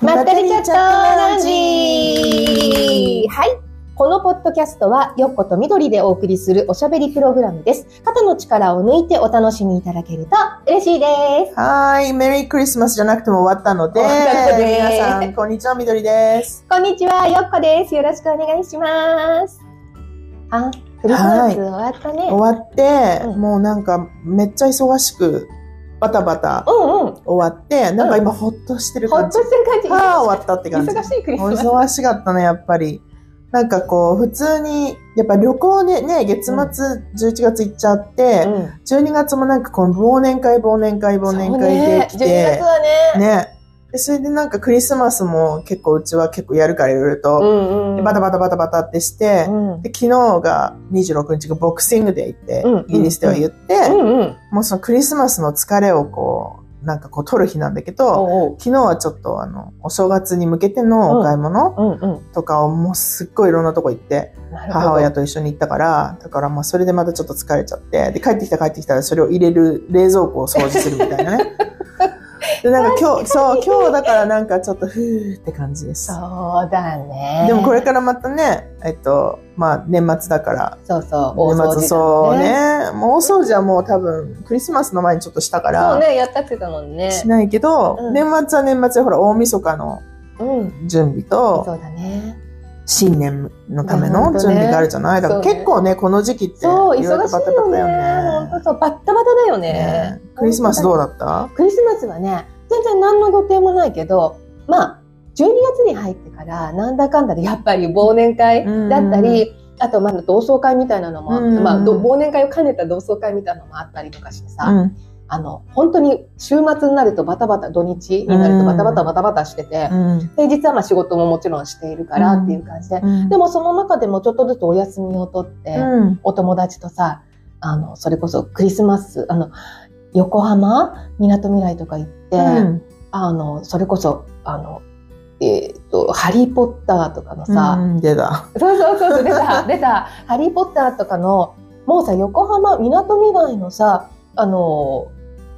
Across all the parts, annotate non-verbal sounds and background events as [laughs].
まったりチャットラジはい。このポッドキャストは、よっことみどりでお送りするおしゃべりプログラムです。肩の力を抜いてお楽しみいただけると嬉しいです。はーい、メリークリスマスじゃなくても終わったので、終わったので皆さん、こんにちは、みどりです。こんにちは、よっこです。よろしくお願いします。あ、クリスマス終わったね。終わって、うんもうなんか、めっちゃ忙しく、バタバタうんうん。終わって、なんか今、ほっとしてるほっ感じ。としてる感じ。はあ、終わったって感じ。忙しいクリスおマス。忙しかったね、やっぱり。なんかこう、普通に、やっぱ旅行でね、月末11月行っちゃって、うん。12月もなんかこの忘年会、忘年会、忘年会できそうね、12て月、はね。ね。で、それでなんかクリスマスも結構うちは結構やるからいろいろと、んでバタバタバタバタってして、うん。で、昨日が26日がボクシングデーってうん、イギリスでは言って、うんうん。もうそのクリスマスの疲れをこう、なんかこう取る日なんだけど、昨日はちょっとあの、お正月に向けてのお買い物。とかをもうすっごいいろんなとこ行って、母親と一緒に行ったから、だからまあそれでまたちょっと疲れちゃって、で、帰ってきた帰ってきたらそれを入れる冷蔵庫を掃除するみたいなね。[laughs] で、なんか今日、そう、今日だからなんかちょっとふーって感じです。そうだね。でもこれからまたね、えっと、まあ年末だから、そうそう、大掃除だ年末そう。ね。もう大掃除はもう多分クリスマスの前にちょっとしたから、そうね、やったってたもんね。しないけど、うん年末は年末でほら大晦日のうん。準備と、そうだね。新年のための準備があるじゃない、だから結構ね、この時期って、そう、忙しいよね。タよ本当そう、バッタバタだよね。ね。クリスマスどうだった？クリスマスはね、全然何の予定もないけど、まあ、12月に入ってから、なんだかんだでやっぱり忘年会だったり、あとまだ同窓会みたいなのもあって、うん。まあ、ど忘年会を兼ねた同窓会みたいなのもあったりとかしてさ、うん。あの、本当に週末になるとバタバタ、土日になるとバタバタバタバタしてて、うん。平日はまあ仕事ももちろんしているからっていう感じで、うんでもその中でもちょっとずつお休みを取って、うん。お友達とさ、あの、それこそクリスマス、あの、横浜、みなとみらいとか行って、うんあの、それこそ、あの、えっ、と、ハリーポッターとかのさ、うん、出た。そうそうそう出た、[laughs] 出た、ハリーポッターとかの、もうさ、横浜、みなとみらいのさ、あの、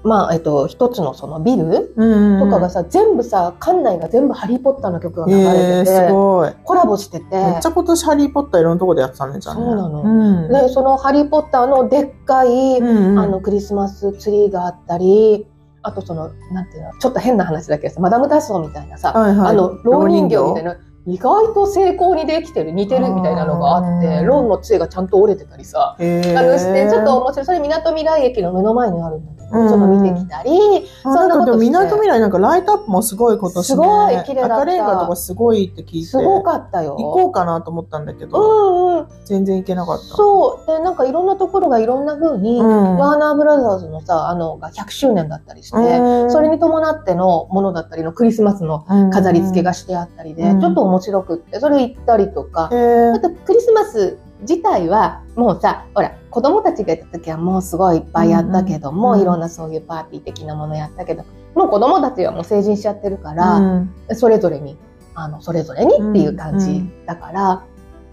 まあ、えっと、一つのそのビルうんとかがさ、全部さ、館内が全部ハリーポッターの曲が流えれー、てて、すごい。コラボしてて、めっちゃ今年ハリーポッターいろんなとこでやってたね、じゃあね。そうなのうん。で、そのハリーポッターのでっかい、うんうんあの、クリスマスツリーがあったり、あとその、なんていうの、ちょっと変な話だけどさ、マダム・タッソーみたいなさ、はいはい、あの、老人形みたいな、意外と成功にできてる、似てるみたいなのがあって、あーロンの杖がちゃんと折れてたりさ、あのして、ちょっと面白い。それ、みなとみらい駅の目の前にあるんだけど、うんちょっと見てきたり、そんなことみなとみらいなんかライトアップもすごい今年ね。すごい綺麗だった赤レンガとかすごいって聞いて。すごかったよ。行こうかなと思ったんだけうど、んうん。全然行けなかった。そう。で、なんかいろんなところがいろんな風に、うんワーナーブラザーズのさ、あの、が100周年だったりして、うんそれに伴ってのものだったりのクリスマスの飾り付けがしてあったりで、うんちょっと面白くって、それ行ったりとか。へ、ー。あとクリスマス自体はもうさ、ほら、子供たちがいた時はもうすごいいっぱいやったけども、うんうん。いろんなそういうパーティー的なものやったけど、もう子供たちはもう成人しちゃってるから、うん。それぞれに、あの、それぞれにっていう感じだから、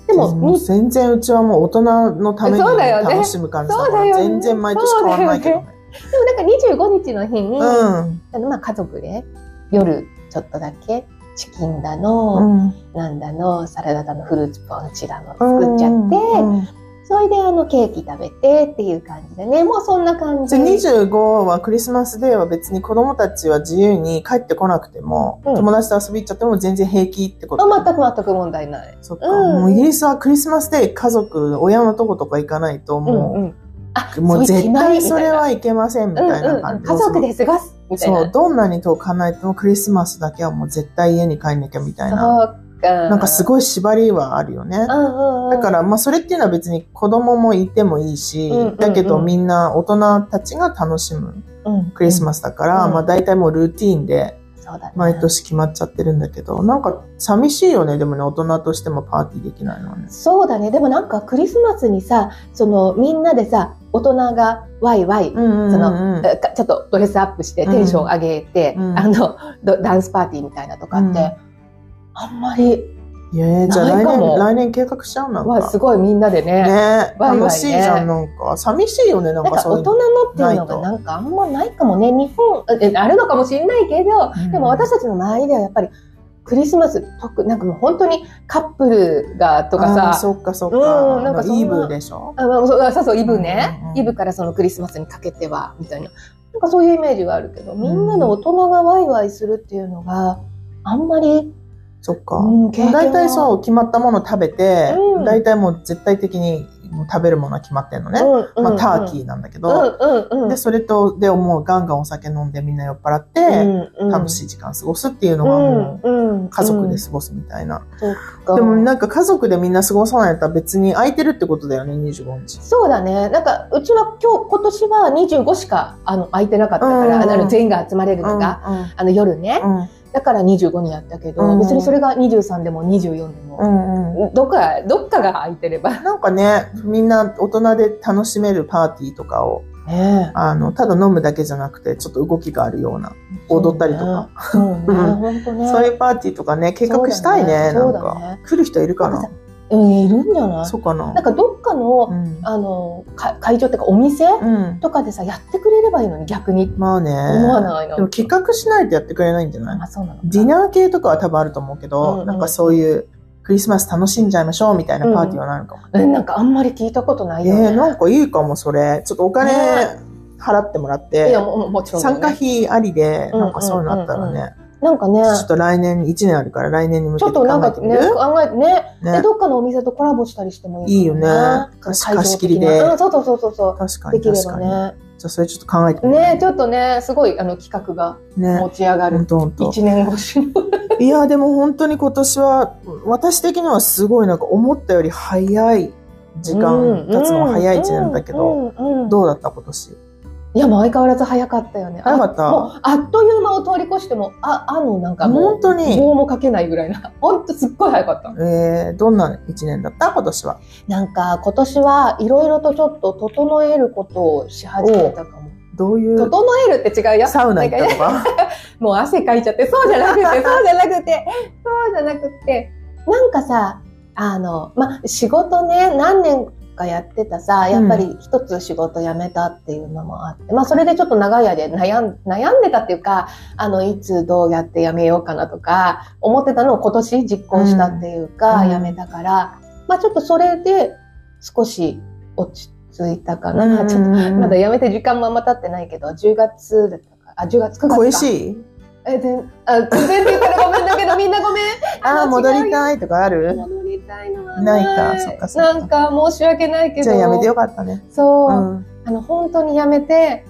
でも、もう全然うちはもう大人のために楽しむ感じだから、そうだよね。全然毎年変わらないけどね。でもなんか25日の日に、うん。あのまあ家族で夜ちょっとだけチキンだの、うんなんだの、サラダだの、フルーツポンチだの作っちゃって、うんそれであのケーキ食べてっていう感じでね、もうそんな感じ。じゃあ25はクリスマスデーは別に子供たちは自由に帰ってこなくても、うん友達と遊び行っちゃっても全然平気ってことあ全く全く問題ない。そっか、うんもうイギリスはクリスマスデー家族、親のとことか行かないとうんもう、うん。あ、もう絶対そそれはいけませんみたいな感じ。家族で過ごすみたいな。そう、どんなに遠く離れてもクリスマスだけはもう絶対家に帰んなきゃみたいな。なんかすごい縛りはあるよね。だから、まあ、それっていうのは別に子供もいてもいいし、だけどみんな大人たちが楽しむうん、クリスマスだから、うんまあ大体もうルーティーンでそうだね。毎年決まっちゃってるんだけど、なんか寂しいよね、でもね、大人としてもパーティーできないのはね。そうだね。でもなんかクリスマスにさ、そのみんなでさ、大人がワイワイ、うんその、ちょっとドレスアップしてテンション上げて、うんあの、ドダンスパーティーみたいなとかって、うんあんまり、いやじゃあ来年、来年計画しちゃうなんはか。すごいみんなでね。ね楽しいじゃん、なんか。寂しいよね、なんか大人かそういうの。のっていうのがなんかあんまないかもね。日本、えあるのかもしれないけど、うんでも私たちの周りではやっぱりクリスマス、特なんかもう本当にカップルがとかさ、そっかそっか。うんなんかイブでしょあまあそうあそうそう、イブね、うんうんうんイブからそのクリスマスにかけては、みたいな。なんかそういうイメージがあるけど、みんなで大人がワイワイするっていうのがあんまり、そっか。うん経験は大体そう、決まったもの食べて、うん大体もう絶対的に食べるものは決まってんのね。うんまあ、ターキーなんだけうど。で、それと、で、もうガンガンお酒飲んでみんな酔っ払って、楽しいい時間過ごすっていうのうがもんう家族で過ごすみたいな。うんでもなんか家族でみんな過ごさないと別に空いてるってことだよね、25日。そうだね。なんか、うちは今日、今年は25しか、あの、空いてなかったから、うんあの、全員が集まれるのが、あの、夜ね。だから25にやったけど、うん別にそれが23でも24でも、うんうん。どっか、どっかが空いてれば。[laughs] なんかね、みんな大人で楽しめるパーティーとかを、ねあの、ただ飲むだけじゃなくて、ちょっと動きがあるような、踊ったりとか。そう [laughs] ね。そういうパーティーとかね、計画したいね、ねなんかね。来る人いるかな？なんかさうん、いるんじゃない？そうかななんかどっかの、うん。あの、か会場っていうかお店？うん。とかでさ、やってくれればいいのに逆に。まあね。思わないなでも企画しないとやってくれないんじゃない？あ、そうなのか。ディナー系とかは多分あると思うけど、うんうんなんかそういうクリスマス楽しんじゃいましょうみたいなパーティーはないのかも。え、なんかあんまり聞いたことないよね。えー、なんかいいかも、それ。ちょっとお金ね払ってもらっいや、て、もももちろん、ね。参加費ありで、うんなんかそういうのあったらうんうんね、なんかね、ちょっと来年1年あるから来年に向ちょけてっとなんか考えてみるね、考えてね、ねで、どっかのお店とコラボしたりしてもいいいいよね貸し切りでそうそうそうそうそ確かう。できれ。ばね。じゃあそれちょっと考えてみる？ね、ちょっとね、すごい、あの、企画がね持。ち上がほんる。とほんと。一年越しの。[laughs] いや、でも本当に今年は、私的にはすごいなんか思ったより早い時間経つのが早い一年だけど、どうだった今年？いや、もう相変わらず早かったよね。早かったあもう、あっという間を通り越しても、あ、あの、なんかもう、本当に棒もかけないぐらいな。[laughs] 本当すっごい早かった。えー、どんな一年だった？今年は。なんか、今年はいろいろとちょっと整えることをし始めたかも。どういう？整えるって違うよ。サウナ行ったとか [laughs] もう汗かいちゃって、そうじゃなくて、そうじゃなくて、そうじゃなくて、なんかさ、あの、ま、仕事ね、何年かやってたさ、やっぱり一つ仕事辞めたっていうのもあって、まあそれでちょっと長い間悩ん悩んでたっていうか、あの、いつどうやって辞めようかなとか、思ってたのを今年実行したっていうか、うん辞めたから、まあちょっとそれで少し落ち着いたかな。ちょっとまだ辞めて時間もあんま経ってないけど、10月だったか、あ、10月、9月か。恋しい？え、全、あ、全然って言ったらごめんだけど、みんなごめん。ああ、戻りい。たいとかある？戻りたいないかそっかそっかなんか申し訳ないけど。じゃあやめてよかったね。そう、うん。あの、本当にやめて、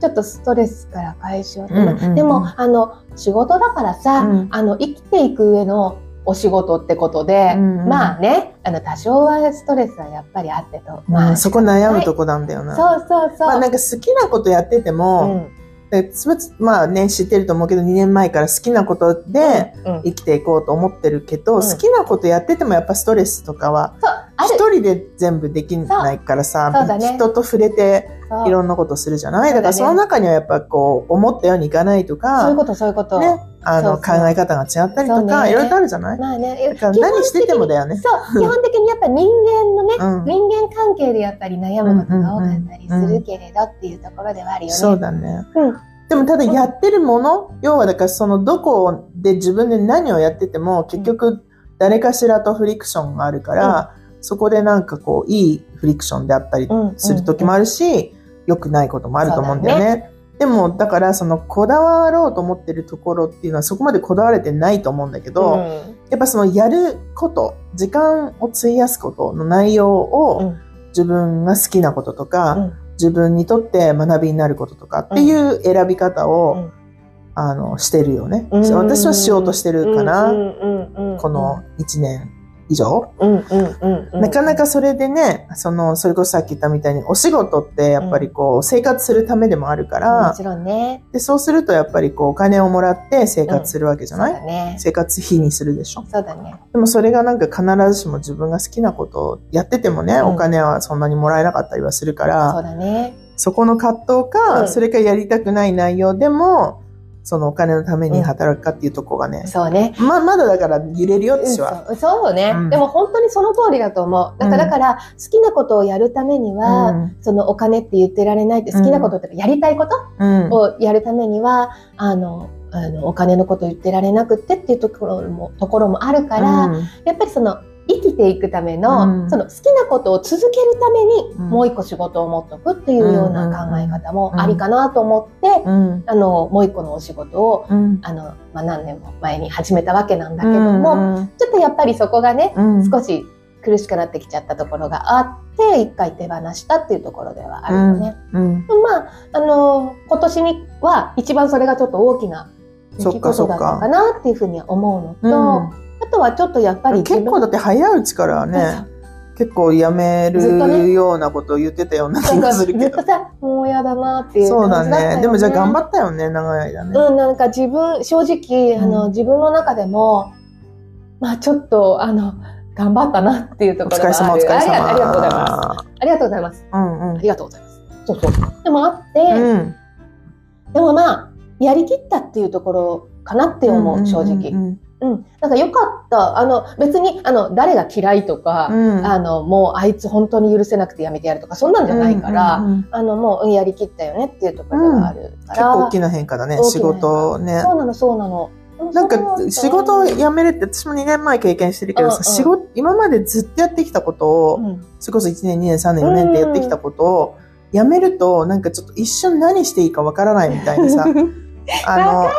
ちょっとストレスから解消うんうんうんでも、あの、仕事だからさ、うんあの、生きていく上のお仕事ってことで、うんうんまあね、あの、多少はストレスはやっぱりあってと。まあ、まあ、そこ悩むとこなんだよな。そうそうそう。まあなんか好きなことやってても、でつぶつまあね、知ってると思うけど、2年前から好きなことで生きていこうと思ってるけど、うん。好きなことやっててもやっぱストレスとかは。一人で全部できないからさ、ね。人と触れていろんなことするじゃない？だからその中にはやっぱこう、思ったようにいかないとそういうか、こと、そういうこと。ね、あの、考え方が違ったりとか、ねいろいろとあるじゃない？まあね、何しててもだよね。そう、[laughs] 基本的にやっぱ人間のね、うん。人間関係でやっぱり悩むことが多かったりするけれどっていうところではあるよね。そうだね。うんでもただやってるもの、要はだからそのどこで自分で何をやってても結局誰かしらとフリクションがあるから、そこでなんかこういいフリクションであったりうんする時もあるし、良くないこともあると思うんだよね。でもだからそのこだわろうと思ってるところっていうのはそこまでこだわれてないと思うんだけど、うん。やっぱそのやること、時間を費やすことの内容うをん。自分が好きなこととか、うん。自分にとって学びになることとかっていう選び方を、うん。あの、してるよね。うん。私はしようとしてるかな。この1年以上？うんうんうんうんなかなかそれでね、その、それこそさっき言ったみたいに、お仕事ってやっぱりこう、生活するためでもあるかもら、ちろんね。で、そうするとやっぱりこう、お金をもらって生活するわけじゃない、だね。生活費にするでしょ？そうだね。でもそれがなんか必ずしも自分が好きなことをやっててもね、うんお金はそんなにもらえなかったりはするから、そうだね。そこの葛藤か、うんそれかやりたくない内容でも、そのお金のために働くかっていうとこがね、そうね。ま、まだだから揺れるよ、私は。そうそうね、うんでも本当にその通りだと思う。だから、うんだから好きなことをやるためには、うんそのお金って言ってられないって好きなこととかやりたいことうん。をやるためには、あの、あの、お金のこと言ってられなくってっていうところも、ところもあるから、うんやっぱりその、生きていくための、うん。その好きなことを続けるために、うん。もう一個仕事を持っとくっていうような考え方もありかなと思って、うん。あの、もう一個のお仕事を、うん。あの、まあ、何年も前に始めたわけなんだけども、うんちょっとやっぱりそこがね、うん。少し苦しくなってきちゃったところがあって、一回手放したっていうところではあるよね。うん。まあ、あの、今年には一番それがちょっと大きな出来事だったかなっていうふうには思うのと、うんあとはちょっとやっぱり結構だって早いうちからね、結構やめるようなことを言ってたような気がするけどずっと。さ、もう嫌だなっていうそうだ感じだったよね。ね。でもじゃあ頑張ったよね、長い間ね。うん、なんか自分、正直、あの、うん自分の中でも、まあちょっと、あの、頑張ったなっていうとおころがある。疲れ様、お疲れありがありがとうございます。様。ありがとうございます。うんうんあ。りがとうございます。そうそう。でもあって、うん。でもまあ、やりきったっていうところかなって思う、正直。うんうん。なんかよかった。あの、別に、あの、誰が嫌いとか、うん。あの、もうあいつ本当に許せなくてやめてやるとか、そんなんじゃないから、うんうんうんあの、もううんやりきったよねっていうところがあるから。結構大きな変化だね、仕事ね。そうなの、そうなの。なんか仕事を辞めるって私も2年前経験してるけどさ、うんうん仕事、今までずっとやってきたことを、うんそれこそ1年、2年、3年、4年ってやってきたことを、辞めると、なんかちょっと一瞬何していいかわからないみたいなさ、[laughs] あの、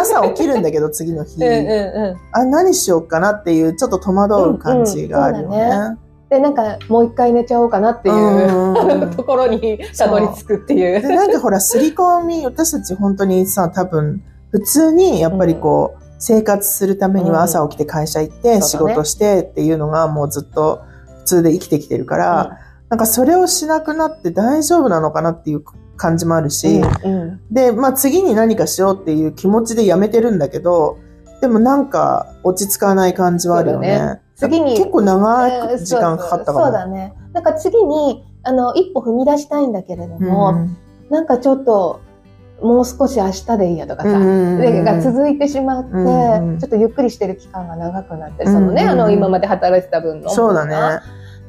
朝起きるんだけど次の日、うんうんうん。あ、何しようかなっていうちょっと戸惑う感じがあるようんうんそうだね。で、なんか、もう一回寝ちゃおうかなっていう、うんうんうん。[laughs] ところにたどり着くっていう。で、なんかほら、すり込み、私たち本当にさ、多分、普通にやっぱりこう、生活するためには朝起きて会社行って、仕事してっていうのがもうずっと普通で生きてきてるから、なんかそれをしなくなって大丈夫なのかなっていう感じもあるし、うんうんで、まあ次に何かしようっていう気持ちでやめてるんだけど、でもなんか落ち着かない感じはあるよね。ね次に結構長いえー時間かかったかも。そうそうだね。なんか次に、あの、一歩踏み出したいんだけれどうんも、なんかちょっと、もう少し明日でいいやとかさ、が続いてしまって、うんうんちょっとゆっくりしてる期間が長くなって、うんそのね、うんあの、今まで働いてた分の。そうだね。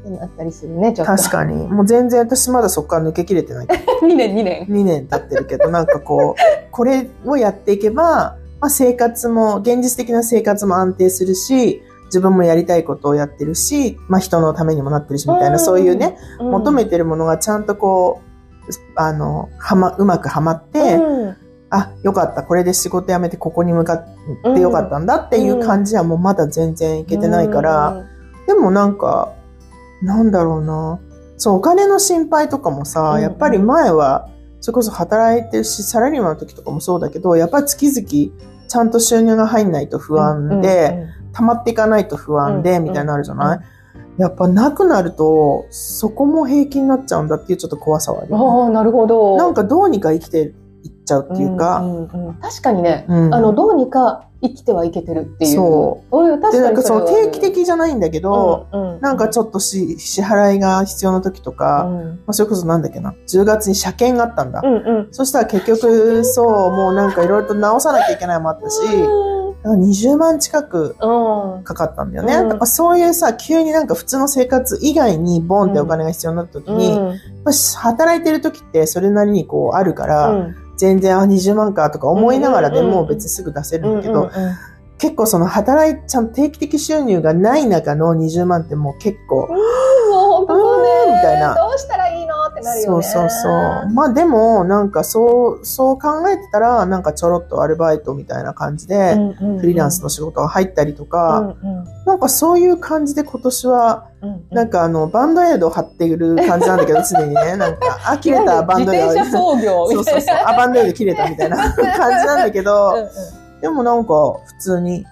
ってなったりするね、ちょっと。確かに。もう全然私まだそこから抜けきれてない。[laughs] 2年、2年。2年経ってるけど、なんかこう、[laughs] これをやっていけば、まあ生活も、現実的な生活も安定するし、自分もやりたいことをやってるし、まあ人のためにもなってるし、みたいな、うんそういうね、うん求めてるものがちゃんとこう、あの、はま、うまくはまって、うんあ、よかった、これで仕事辞めてここに向かってよかったんだっていう感じはもうまだ全然いけてないから、でもなんか、なんだろうな。そう、お金の心配とかもさ、うん。やっぱり前は、それこそ働いてるし、サラリーマンの時とかもそうだけど、やっぱり月々、ちゃんと収入が入んないと不安で、溜まっていかないと不安で、うんみたいになるじゃない、やっぱなくなると、そこも平気になっちゃうんだっていうちょっと怖さはあるよね、ああ、なるほど。なんかどうにか生きてちゃうっていうか、んうんうん確かにね、うんあの、どうにか生きてはいけてるっていう。。そううん、確で、かになんかその定期的じゃないんだけど、うんうんなんかちょっとし支払いが必要な時とか、うんまあ、それこそなんだっけな、10月に車検があったんだ。うんうん。そしたら結局、そう、もうなんかいろいろと直さなきゃいけないのもあったし、だから20万近くうん。かかったんだよね。うんだからそういうさ、急になんか普通の生活以外にボンってお金が必要になった時に、やっぱり働いてる時ってそれなりにこうあるから、うん全然あ20万かとか思いながらでも別にすぐ出せるんだけど、結構その働い、ちゃんと定期的収入がない中の20万ってもう結構、もう本当ねみたいな。どうしたらいいの？ってなるよね。そうそうそう。まあでも、なんかそう、そう考えてたら、なんかちょろっとアルバイトみたいな感じで、フリーランスの仕事が入ったりとか、なんかそういう感じで今年は、なんかかあの、バンドエイドを貼っている感じなんだけど、すでにね、[laughs] なんか、あ、切れたバンドエイド。自転車操業そうそうそう。あ、バンドエイド切れたみたいな感じなんだけど、でもなんか普通に、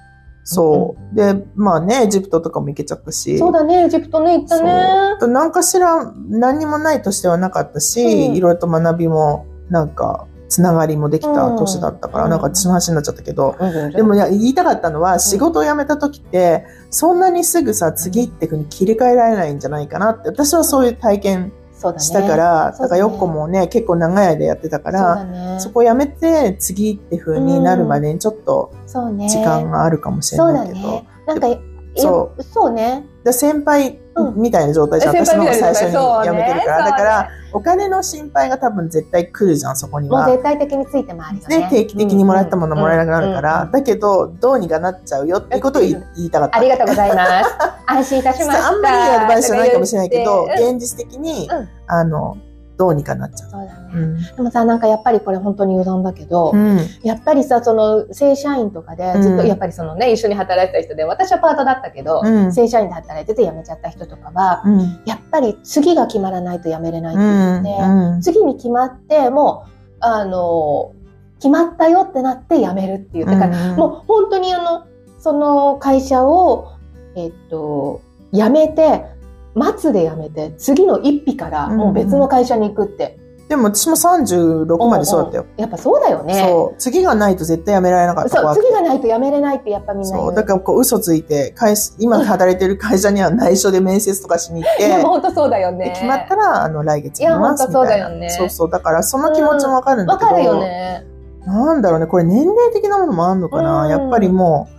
そう。で、まあね、エジプトとかも行けちゃったし。そうだね、エジプトね、行ったね。そう何かしら何にもない年ではなかったし、うんいろいろと学びも、なんか、つながりもできた年だったから、うんなんか私の話になっちゃったけど、ででもいや言いたかったのは、仕事を辞めた時って、そんなにすぐさ、次ってふうに切り替えられないんじゃないかなって、私はそういう体験そうだね。したから、そうだねだからよっこもね、結構長い間やってたかそうら、だね。そこ辞めて次ってふうになるまでにちょっと。時間があるかもしれそうないけど、だね。なんか、いやそう。そうね。で先輩うんみたいな状態じゃん。先私の最初に辞めてるから。そうねだから、お金の心配が多分絶対来るじゃん、そこには。もう絶対的について回るよね。で、定期的にもらったものもらえなくなるかうんうんら、だけど、どうにかなっちゃうよっていうことを言い言いたかった。ありがとうございます。安心いたしました。あんまりアドバイスじゃないかもしれないけど、とか言って現実的にうん、あの、どうにかなっちゃう。そうだね。うん。でもさ、なんかやっぱりこれ本当に余談だけど、うん。やっぱりさ、その正社員とかでずっと、うんやっぱりそのね、一緒に働いてた人で、私はパートだったけど、うん正社員で働いてて辞めちゃった人とかは、うん。やっぱり次が決まらないと辞めれないってうん。言って、うん。次に決まって、もう、あの、決まったよってなって辞めるっていう。だから、うんもう本当にあの、その会社を、えっと、辞めて、末で辞めて、次の一日からもう別の会社に行くって。でも私も36までそうだったよ。やっぱそうだよね。そう。次がないと絶対やめられなかったそう、次がないと辞めれないってやっぱみんな言そう。だからこう嘘ついて、会社今働いてる会社には内緒で面接とかしに行って、いや、もう本当そうだよね。で決まったら、あの、来月いや行きますみたいな。本当そうだよねそうそう。だからその気持ちもわかるんだけど。わかるよね。なんだろうね、これ年齢的なものもあんのかな、うんやっぱりもう、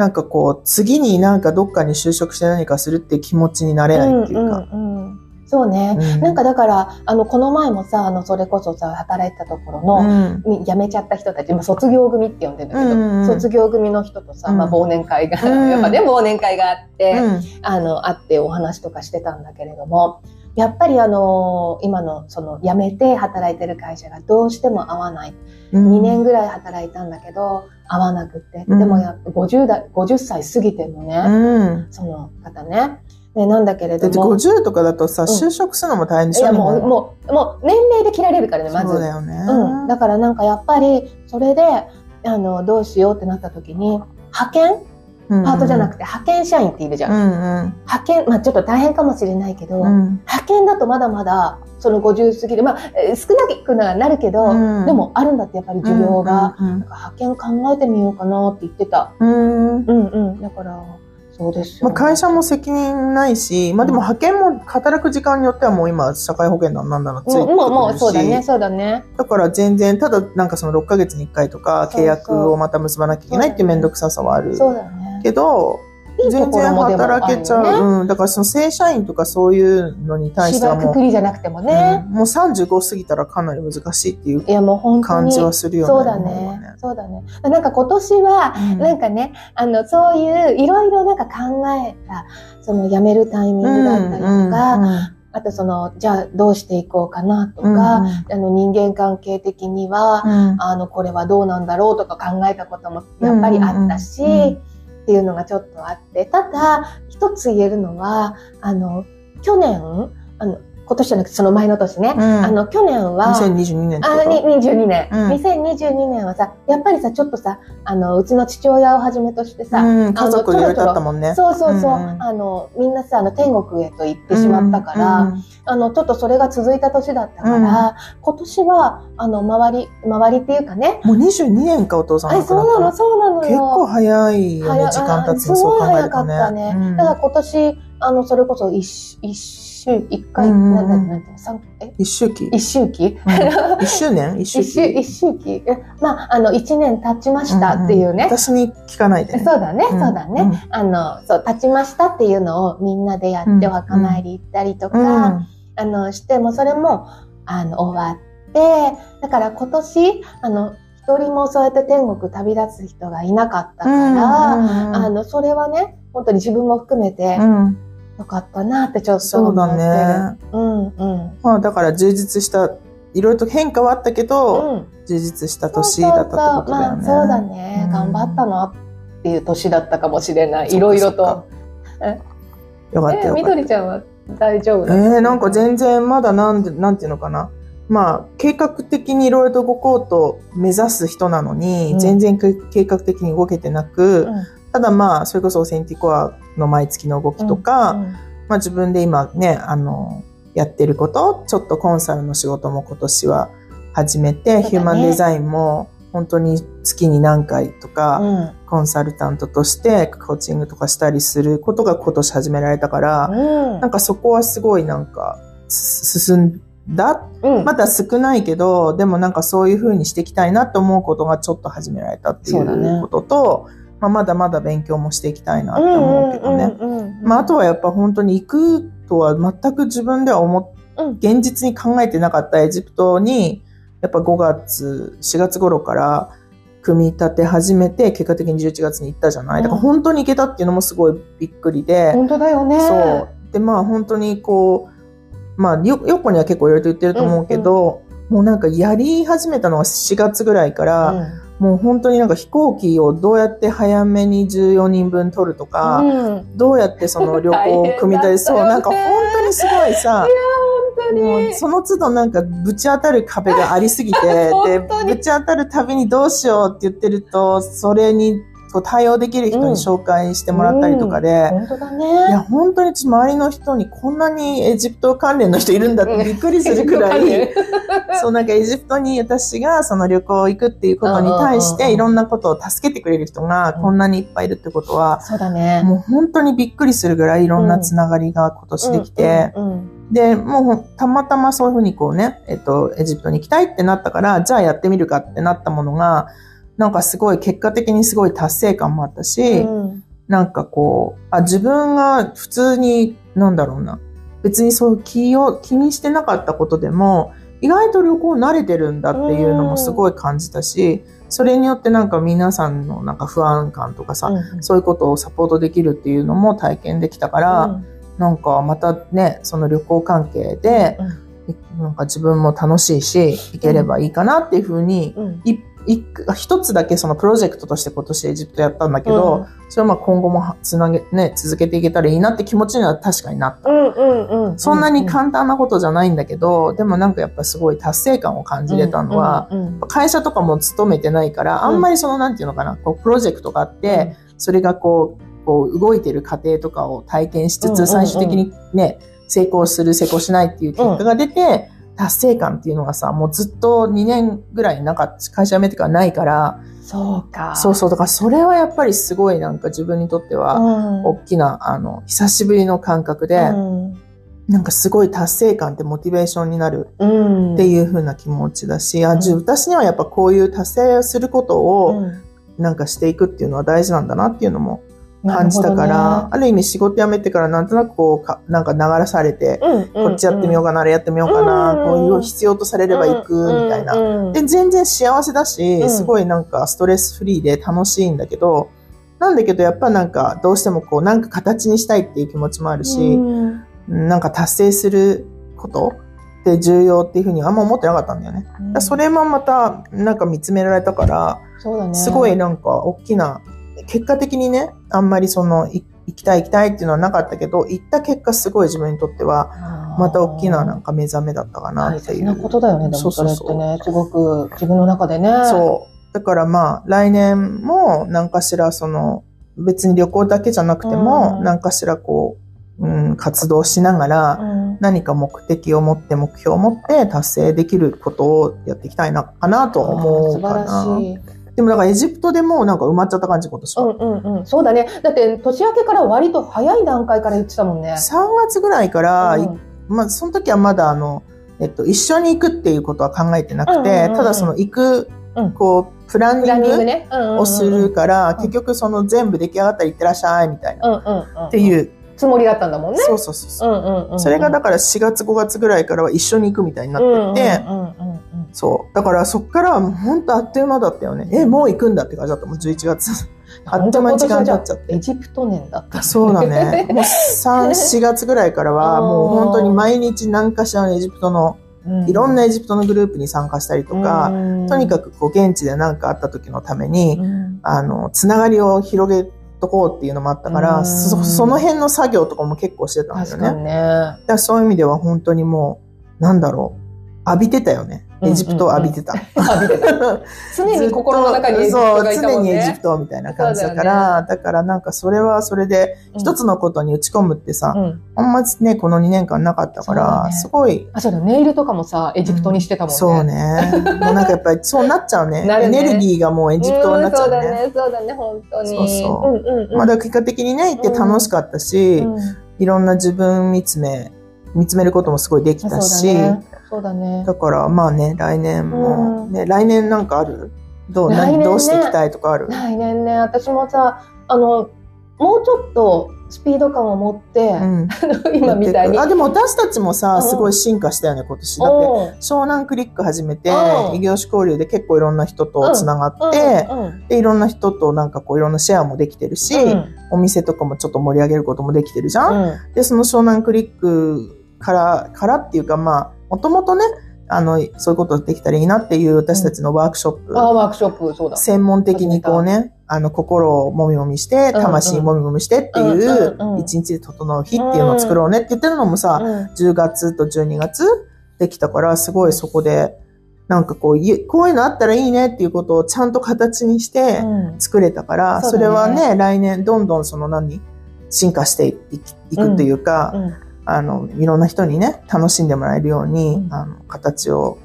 なんかこう、次になんかどっかに就職して何かするって気持ちになれないっていうか。うんうんうんそうね。うんなんかだから、あの、この前もさ、あの、それこそさ、働いてたところうの、ん。み辞めちゃった人たち、まあ、卒業組って呼んでるんだけど、うんうんうん卒業組の人とさ、うんまあ、忘年会が、うんやっぱね、忘年会があって、うんあの、あってお話とかしてたんだけれども、やっぱりあの、今の、その、辞めて働いてる会社がどうしても合わない。うん2年ぐらい働いたんだけど、合わなくって。うんでもやっぱ50代、50歳過ぎてもね、うん。その方ね。で、なんだけれだってども、50とかだとさ、ん就職するのも大変でしょいやもう、今もう、もう年齢で切られるからね、まず。そうだよね。うん。だからなんかやっぱり、それで、あの、どうしようってなった時に、派遣うんパートじゃなくて派遣社員っているじゃん。うんうん。派遣、まあちょっと大変かもしれないけど、うん。派遣だとまだまだ、その50過ぎる、まあ、えー少なくななるけど、うんでもあるんだってやっぱり需要が、うんなんか派遣考えてみようかなって言ってた。うん。うん。うんうん。だから、そうですよ、まあ、会社も責任ないし、まあでも派遣も働く時間によってはもう今社会保険だなんだのついてくるし、もう、もう、そうだね、そうだね。だから全然、ただなんかその6ヶ月に1回とか契約をまた結ばなきゃいけないっていうめんどくささはあるそうだね。けど、いいと全然ころもでも働けちゃう。あるよねうん。だからその正社員とかそういうのに対してはもう、くりじゃなくてもね。うんもう35過ぎたらかなり難しいっていういや、もう本当に。感じはするよね。そうだね。そうだね。なんか今年は、うんなんかね、あの、そういう、いろいろなんか考えた、その辞めるタイミングだったりとか、あとその、じゃあどうしていこうかなとか、うんうんあの人間関係的には、うんあの、これはどうなんだろうとか考えたこともやっぱりあったし、うんうんうんうんっていうのがちょっとあって、ただ、一つ言えるのは、あの、去年、あの、今年じゃなくてその前の年ね、うん。あの、去年は、2022年あ、にと22年、うん。2022年はさ、やっぱりさ、ちょっとさ、あの、うちの父親をはじめとしてさ、うん、家族いろいろだったもんね。そうそうそう、うん。うんあの、みんなさ、あの、天国へと行ってしまったから、うんあの、ちょっとそれが続いた年だったから、今年は、あの、周り、周りっていうかね、もう22年か、お父さんあ亡くなったそうなの、そうなのよ。結構早いよね、早時間経つの、すそう考えごい早かるとね。ったね。うん。だから今年、あの、それこそ一、一週、一回、うんなんだ、なん三、え、一周期。一周期？うん。一周年？[laughs] 一周期。一周期。えまあ、あの、一年経ちましたっていうね。私に聞かないでね。そうだね、うん。そうだね。あの、そう、経ちましたっていうのをみんなでやってお墓参り行ったりとか、うん。あの、しても、それも、あの、終わって、だから今年、あの、一人もそうやって天国旅立つ人がいなかったから、うん。あの、それはね、本当に自分も含めて、うん。よかったなってちょっとそうだ思ってる。ね。うん、うん。まあだから充実した、いろいろと変化はあったけど、うん。充実した年だったってことだよね。まあ、そうだね、うん頑張ったなっていう年だったかもしれない。いろいろとそっか。よかったえ、みよかった。どりちゃんは大丈夫えー、なんか全然まだなんで、なんていうのかな。まあ、計画的にいろいろと動こうと目指す人なのに、うん全然け計画的に動けてなく、うんただまあ、それこそオセンティコアの毎月の動きとか、うんまあ自分で今ね、あの、やってること、ちょっとコンサルの仕事も今年は始めて、ね。ヒューマンデザインも本当に月に何回とか、うん。コンサルタントとしてコーチングとかしたりすることが今年始められたから、うん。なんかそこはすごいなんかす進んだ？うん。まだ少ないけど、でもなんかそういう風にしていきたいなと思うことがちょっと始められたっていそうことと、まあ、まだまだ勉強もしていきたいなって思うけどね。うんうんうんうんまあ、あとはやっぱ本当に行くとは全く自分では思っうん現実に考えてなかったエジプトに、やっぱ5月、4月頃から組み立て始めて、結果的に11月に行ったじゃない。だから本当に行けたっていうのもすごいびっくりで、本当だよね。そう。で、まあ本当にこう、まあよ、よっこには結構いろいろと言ってると思うけど、もうなんかやり始めたのは4月ぐらいから、うんもう本当になんか飛行機をどうやって早めに14人分取るとか、うん。どうやってその旅行を組み立て、そう、なんか本当にすごいさ、もうに。その都度なんかぶち当たる壁がありすぎて、で、[laughs] ぶち当たるたびにどうしようって言ってると、それにこう対応できる人に紹介してもらったりとかで、本当だいや、ね。本当に私周りの人にこんなにエジプト関連の人いるんだってびっくりするくらい、[laughs] そうなんかエジプトに私がその旅行行くっていうことに対していろんなことを助けてくれる人がこんなにいっぱいいるってことは、そうだね。もう本当にびっくりするぐらいいろんなつながりが今年できて、で、もうたまたまそういうふうにこうね、えっと、エジプトに行きたいってなったから、じゃあやってみるかってなったものが、なんかすごい結果的にすごい達成感もあったし、うん。なんかこう、あ、自分が普通に、なんだろうな、別にそういう気を、気にしてなかったことでも、意外と旅行慣れてるんだっていうのもすごい感じたし、それによってなんか皆さんのなんか不安感とかさ、うん。そういうことをサポートできるっていうのも体験できたから、うん。なんかまたね、その旅行関係で、なんか自分も楽しいし、行ければいいかなっていうふうに、うん。いい一つだけそのプロジェクトとして今年エジプトやったんだけど、それはまあ今後もつなげ、ね、続けていけたらいいなって気持ちには確かになった。うんうんうん。そんなに簡単なことじゃないんだけど、でもなんかやっぱすごい達成感を感じれたのは、うんうん会社とかも勤めてないから、あんまりそのなんていうのかな、こうプロジェクトがあって、それがこう、こう動いてる過程とかを体験しつつ、うんうんうん。最終的にね、成功する、成功しないっていう結果が出て、達成感っていうのがさ、もうずっと2年ぐらいなかった、会社辞めてからないから、そうか。そうそう、だからそれはやっぱりすごいなんか自分にとっては、うん。大きな、あの、久しぶりの感覚で、うん。なんかすごい達成感ってモチベーションになる。うん。っていう風な気持ちだし、あ、うん。じ私にはやっぱこういう達成をすることをうん。なんかしていくっていうのは大事なんだなっていうのも感じたから、なるほある意味仕事辞めてからなんとなくこうか、なんか流らされて、どねこっちやってみようかな、あれやってみようかな、うんこういう必要とされれば行くみたいな。なで、全然幸せだし、うん。すごいなんかストレスフリーで楽しいんだけど、なんだけどやっぱなんかどうしてもこうなんか形にしたいっていう気持ちもあるし、なんか達成することって重要っていうふうにあんま思ってなかったんだよね。だからそれもまたなんか見つめられたから、ね。すごいなんか大きな、結果的にね、あんまりそのい行きたい行きたいっていうのはなかったけど、行った結果すごい自分にとっては、また大きななんか目覚めだったかな大っていう。切なことだよね、でもそれってね。すごく自分の中でね。そう。だからまあ、来年も何かしらその、別に旅行だけじゃなくても、うん何かしらこう、うん、活動しながら、うん。何か目的を持って目標を持って達成できることをやっていきたいな、かなと思うかな。素晴らしい。でもだからエジプトでもうなんか埋まっちゃった感じ、今年は。うんうんうん。そうだね。だって年明けから割と早い段階から言ってたもんね。3月ぐらいから、うんまあその時はまだあの、えっと、一緒に行くっていうことは考えてなくて、ただその行く、うんこう、プランニングね。をするから、ん結局その全部出来上がったら行ってらっしゃいみたいな、うんうんうん。っていう、つもりだったんだもんね。そうそうそうそう、うんうんうん。それがだから4月5月ぐらいからは一緒に行くみたいになってて、そう。だからそっからはもう本当あっという間だったよね。え、もう行くんだって感じだったもん、[laughs] 11月。あっという間に時間経っちゃってエジプト年だった。そうだね。もう3、[laughs] 4月ぐらいからはもう本当に毎日何かしらのエジプトの、いろんなエジプトのグループに参加したりとか、とにかく、くこう現地で何かあった時のために、うんあの、つながりを広げとこうっていうのもあったから、うんそその辺の作業とかも結構してたんだよね。確かにね。だからそういう意味では本当にもう、なんだろう、浴びてたよね。エジプトを浴びてた。[laughs] 常に心の中にエジプトがいたもんそう、常にエジねプ。トみたいな感じだかそうだら、だからなんかそれはそれで、一つのことに打ち込むってさ、うんあんまね、この2年間なかったから、ねすごい、あ、そうだ、ネイルとかもさ、エジプトにしてたもんね。そうね。[laughs] もうなんかやっぱりそうなっちゃうね。エネルギーがもうエジプトになっちゃうね。んそうだね、そうだね、本当に。そうそううんうんうん。まあだ結果的にね、行って楽しかったし、うんいろんな自分見つめ、見つめることもすごいできたし。そうだね。だからまあね、来年も、うん。ね、来年なんかある？どう、ね。何、どうしていきたいとかある？来年ね、私もさ、あの、もうちょっとスピード感を持って、うん。[laughs] 今みたいに。あ、でも私たちもさ、うん。すごい進化したよね、今年。だって、うん。湘南クリック始めてう、ん。異業種交流で結構いろんな人とつながって、うんうんで、いろんな人となんかこういろんなシェアもできてるし、うん。お店とかもちょっと盛り上げることもできてるじゃん。で、その湘南クリックから、からっていうかまあ、もともとね、あの、そういうことできたらいいなっていう私たちのワークショップ、あ、ワークショップ、そうだ。専門的にこうね、あの、心をもみもみして、うん魂もみもみしてっていううんうんうん、一日で整う日っていうのを作ろうねって言ってるのもさ、うん。10月と12月できたから、すごいそこで、なんかこう、いこういうのあったらいいねっていうことをちゃんと形にしてうん。作れたから、そうだね。それはね、来年どんどんその何、進化していくというか、うんあの、いろんな人にね、楽しんでもらえるように、うんあの、形を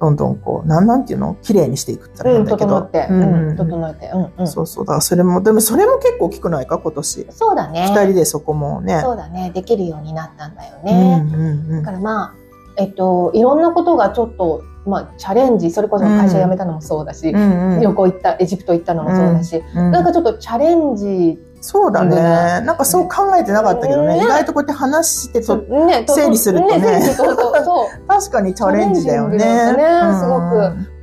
どんどんこう、なんなんていうの？綺麗にしていくって言うん、だけど。整って、うんうんうん、整えて、うん、うん。そうそう。だからそれも、でもそれも結構大きくないか、今年。そうだね。二人でそこもね。そうだね。できるようになったんだようんね。うんうんだからまあ、えっと、いろんなことがちょっと、まあ、チャレンジ、それこそ会社辞めたのもそうだし、うんうん旅行行った、エジプト行ったのもそうだし、うんなんかちょっとチャレンジ、そうだね。うん。なんかそう考えてなかったけどね。ね。意外とこうやって話してと、ね、と整理するとね。整理するとそうそう。[laughs] 確かにチャレンジだよね。ねすごく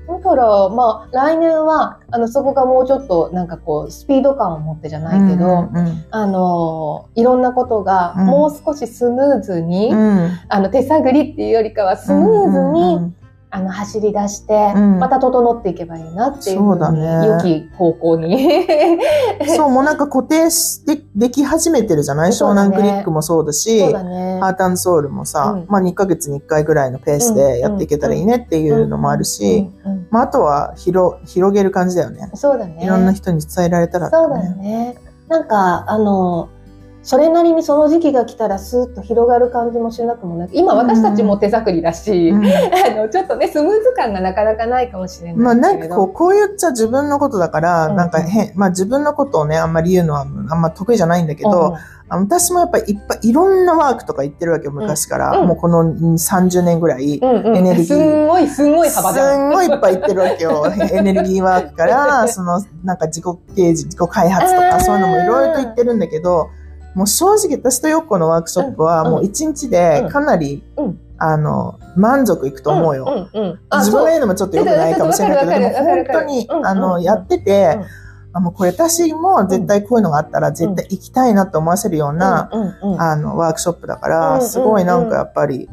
うん。だから、まあ、来年は、あの、そこがもうちょっと、なんかこう、スピード感を持ってじゃないけど、うんうんあの、いろんなことが、うん。もう少しスムーズに、うん。あの、手探りっていうよりかは、スムーズに、うんあの、走り出して、うん。また整っていけばいいなっていうふそううだに、ね。良き方向に。[laughs] そう、もうなんか固定してでき始めてるじゃない？湘南クリックもそうだし、そうだね。ハ。ートソウルもさ、うん。まあ2ヶ月に1回ぐらいのペースでやっていけたらいいねっていうのもあるし、うん。うん。まああとは広広げる感じだよね。そうだね。いろんな人に伝えられたら、そうだよね。なんか、あの、それなりにその時期が来たらスーッと広がる感じもしなくもない。今私たちも手探りだし、うん [laughs] あの、ちょっとね、スムーズ感がなかなかないかもしれまあないけれど。なんかこう、こう言っちゃ自分のことだから、うんなんか変、まあ自分のことをね、あんまり言うのはあんま得意じゃないんだけど、あの私もやっぱりいっぱいいろんなワークとか言ってるわけよ、昔から。うんもうこの30年ぐらい。うんうん、エネルギーすんごい、すんごい幅じゃん。すんごいいっぱい言ってるわけよ。[laughs] エネルギーワークから、その、なんか自己啓示、自己開発とか、うんそういうのもいろいろと言ってるんだけど、もう正直私とヨッコのワークショップはうん。もう一日でかなり、うん。あの、満足いくと思うよ。自分が言うのもちょっと良くないかもしれないけど、でも本当に、うんあの、うんやっててうん、あ、もうこれ私も絶対こういうのがあったら絶対行きたいなと思わせるような、あの、ワークショップだから、んすごいなんかやっぱり、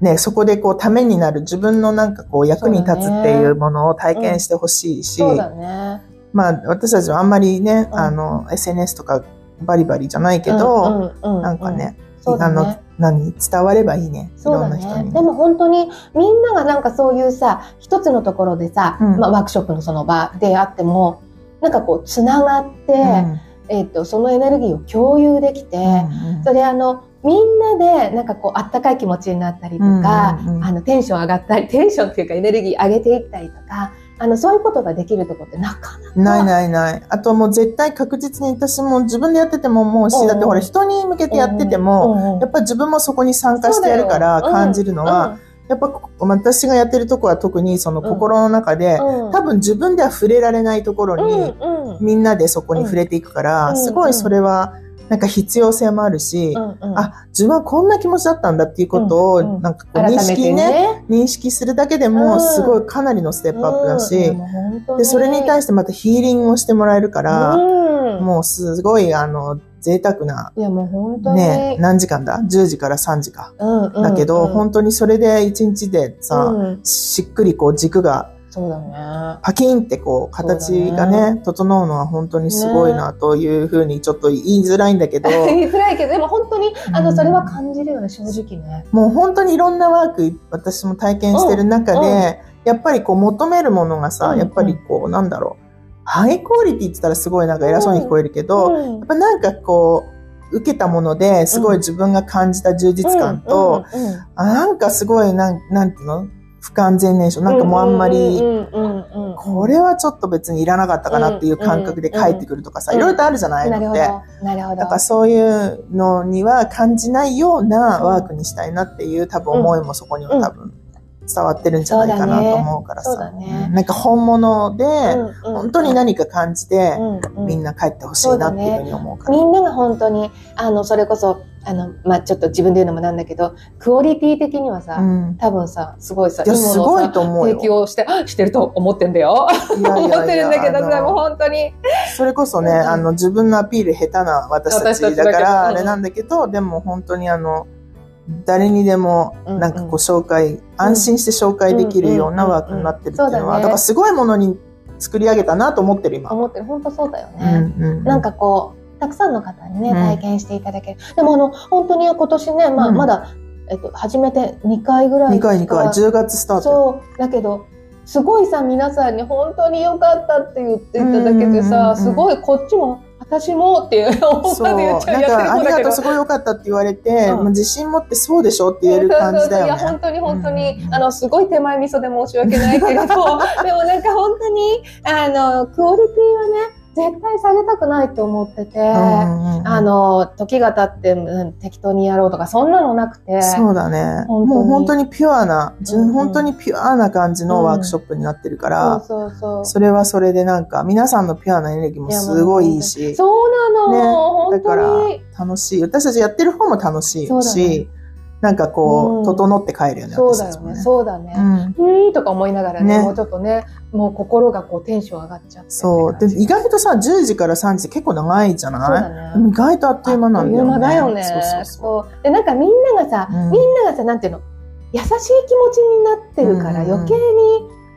ね、そこでこう、ためになる自分のなんかこう、役に立つっていうものを体験してほしいし、そうだね。まあ、私たちはあんまりね、うん。あの、SNS とかバリバリじゃないけど、うんうんうんなんかね、ねあの、何、伝わればいいね。いそうだろんな人ね。に。でも本当にみんながなんかそういうさ、一つのところでさ、うんまあワークショップのその場であっても、なんかこうつながって、うんえっ、と、そのエネルギーを共有できて、うんそれあの、みんなでなんかこうあったかい気持ちになったりとか、うんうんうんあのテンション上がったり、テンションっていうかエネルギー上げていったりとか、あのそういうことができるところってなかなか。ないないない。あともう絶対確実に私も自分でやってても思うし、だってほら人に向けてやってても、やっぱり自分もそこに参加してやるから感じるのは、、やっぱこ私がやってるとこは特にその心の中で、多分自分では触れられないところに、みんなでそこに触れていくから、うん。すごいそれはなんか必要性もあるし、うんうんあ、自分はこんな気持ちだったんだっていうことを、うんうんなんかこう認識ね、てね。認識するだけでうんも、すごいかなりのステップアップだし、うんで、それに対してまたヒーリングをしてもらえるから、うんもうすごい、あの、贅沢な、いやもう本当に。ね、何時間だ ?10 時から3時か。うんうんうんだけど、本当にそれで1日でさ、うんしっくりこう軸がそうだね。パキンってこう形がそうだね、整うのは本当にすごいなというふうにちょっと言いづらいんだけど、[laughs] 言いづらいけど、でも本当に、あの、うんそれは感じるよね、正直ね。もう本当にいろんなワーク私も体験してる中で、やっぱりこう求めるものがさ、うん。やっぱりこうなんだろう、ハイクオリティって言ったらすごいなんか偉そうに聞こえるけど、うん。やっぱなんかこう、受けたものですごい自分が感じた充実感と、うなんかすごいなん、なんていうの？不完全燃焼。なんかもうあんまり、これはちょっと別にいらなかったかなっていう感覚で帰ってくるとかさ、うんいろいろとあるじゃないのって。なるほど。だからそういうのには感じないようなワークにしたいなっていう多分思いもそこには多分伝わってるんじゃないかなと思うからさ。なんか本物で、うん本当に何か感じて、みんな帰ってほしいなっていうふうに思うから。みんなが本当に、あの、それこそ、あの、まあ、ちょっと自分で言うのもなんだけど、クオリティ的にはさ、うん多分さ、すごいさ、いすごい、と思うよ。提供して、あしてると思ってんだよ。いやいやいや思ってるんだけどさ、もう本当に。それこそね、うんあの、自分のアピール下手な私たちだから、あうんれなんだけど、でも本当にあの、誰にでも、うんうんなんかこう紹介、安心して紹介できるようなワークになってるっていうのは、だからすごいものに作り上げたなと思ってる今。思ってる。本当そうだようんね。うんなんかこう、たくさんの方にね、うん体験していただける。でもあの、本当に今年ね、まあ、うんまだ、えっと、初めて2回ぐらい2回2回、しか10月スタート。そう。だけど、すごいさ、皆さんに本当に良かったって言っていただけてさ、うんすごいこっちも、私もっていう、思そう。わず言っちゃう、なんか、あり。がとう、すごい良かったって言われて、うん自信持ってそうでしょって言える感じだよいや、本ね。当に本当に、うんうんあの、すごい手前味噌で申し訳ないけれど、でもなんか本当に、あの、クオリティはね、絶対下げたくないと思ってて、うんうんうんあの、時が経って、うん適当にやろうとか、そんなのなくて、そうだね。もう本当にピュアな、うんうん本当にピュアな感じのワークショップになってるから、そうそうそう。それはそれでなんか、皆さんのピュアなエネルギーもすごいいいし、そうなの、ねだからに。楽しい。私たちやってる方も楽しいし、ねなんかこう、うん整って帰るよね、そうだよね。そうだね。うんとか思いながらねねもうちょっとね、もう心がこうテンション上がっちゃって。そう。で、意外とさ、10時から3時結構長いじゃない？意外とあっという間なんだよね。あっという間だよね。そうそうで、なんかみんながさ、うんみんながさ、なんていうの、優しい気持ちになってるから、余計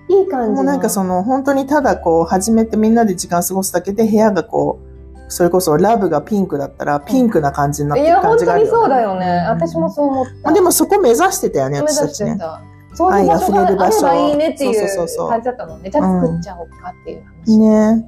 にいい感じの。もうなんかその、本当にただこう、始めてみんなで時間過ごすだけで部屋がこう、それこそラブがピンクだったら、ピンクな感じになってるいや、本感じがあるよ、ね。当にそうだよね。うん私もそう思った。まあでもそこ目指してたよね、私たちね。そういう場所があればいいねっていそう感じだったもんね。じゃあ作っちゃおうかっていう話。ね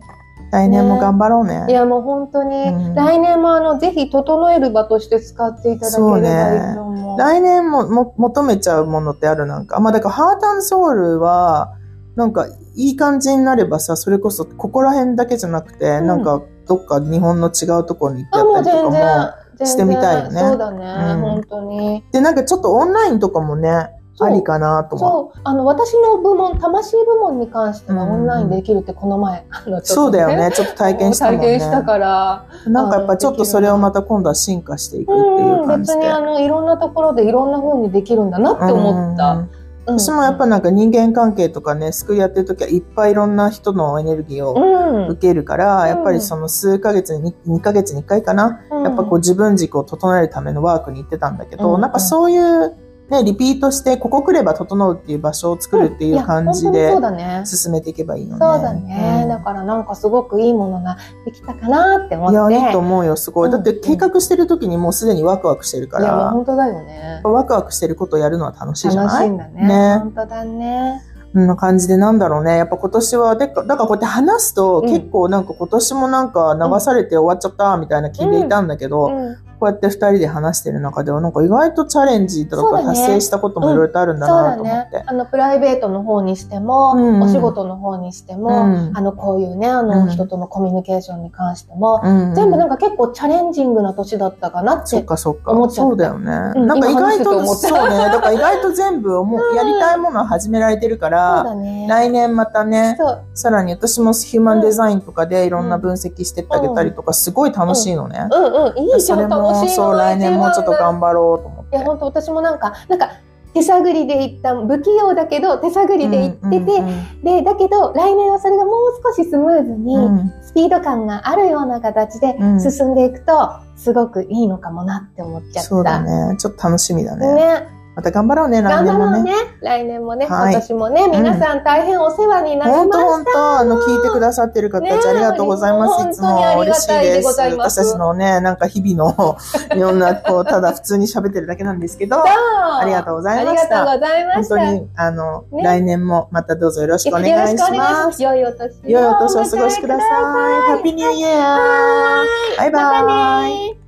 来年も頑張ろうね。いやもう本当に、うん来年もあの、ぜひ整える場として使っていただければいいと思う。来年もも求めちゃうものってあるなんか。まあだからハートソウルは、なんかいい感じになればさ、それこそここら辺だけじゃなくて、うんなんかどっか日本の違うところに行ってやったりと全かも。してみたいよねそうだね、うん本当に。で、なんかちょっとオンラインとかもね、ありかなと。そう、あの、私の部門、魂部門に関してはうんオンラインできるってこの前、あの、ちょっとそうだよね。ちょっと体験したね。体験したから。なんかやっぱちょっとそれをまた今度は進化していくっていうん、う感じで。別にあの、いろんなところでいろんな風にできるんだなって思った。うんうん私もやっぱなんか人間関係とかね、救いやってる時はいっぱいいろんな人のエネルギーをうん。受けるから、うん。やっぱりその数ヶ月に、2ヶ月に1回かな、うん。やっぱこう自分軸を整えるためのワークに行ってたんだけど、うん。なんかそういうね、リピートして、ここ来れば整うっていう場所を作るっていう感じで。進めていけばいいのね。そうだね、うんだからなんかすごくいいものができたかなって思って。いや、いいと思うよ、すごい。うんだって計画してる時にもうすでにワクワクしてるかいや、本当だよね。ワクワクしてることをやるのは楽しいじゃ楽ない？しいんだね。ね本当だね。な感じでなんだろうね。やっぱ今年は、でかだからこうやって話すと、うん結構なんか今年もなんか流されて終わっちゃったみたいな気でいたんだけど、うんこうやって二人で話してる中では、なんか意外とチャレンジとか達成したこともいろいろとあるんだなと思って。ね。あの、プライベートの方にしても、うんお仕事の方にしても、うんあの、こういうね、あうの、ん人とのコミュニケーションに関しても、うん全部なんか結構チャレンジングな年だったかなっ。そってかそっか思っ。ちゃったそうだよね。うんなんか意外と、そうね。だから意外と全部思う、やりたいものは始められてるかそうら、だね。来年またね、そう。さらに私もヒューマンデザインとかでいろんな分析してってあげたりとか、すごい楽しいのね。うんうん。いいじゃん、それもそう、来年もちょっと頑張ろうと思って。いや、本当私もなんか、なんか、手探りで行った、不器用だけど、手探りで行ってて、うんうんで、だけど、来年はそれがもう少しスムーズに、スピード感があるような形で進んでいくと、すごくいいのかもなって思っちゃった。そうだね。ちょっと楽しみだね。ね。また頑張ろうね、来年もね。ね。来年もね、はい今年もね、皆さん大変お世話になりま本当し本当あの、聞いてくださってる方たちねありがとうございます。いつも嬉しいでです。私たちのね、なんか日々の [laughs] いろんな、こう、ただ普通に喋ってるだけなんですけど、た。ありがとうございましたありがとうございました。本当に、あの、ね来年もまたどうぞよろしくお願いしま。ますす。良いお年を。良いお年をお過ごしください。ハッピーニューイヤーバイバイ。ま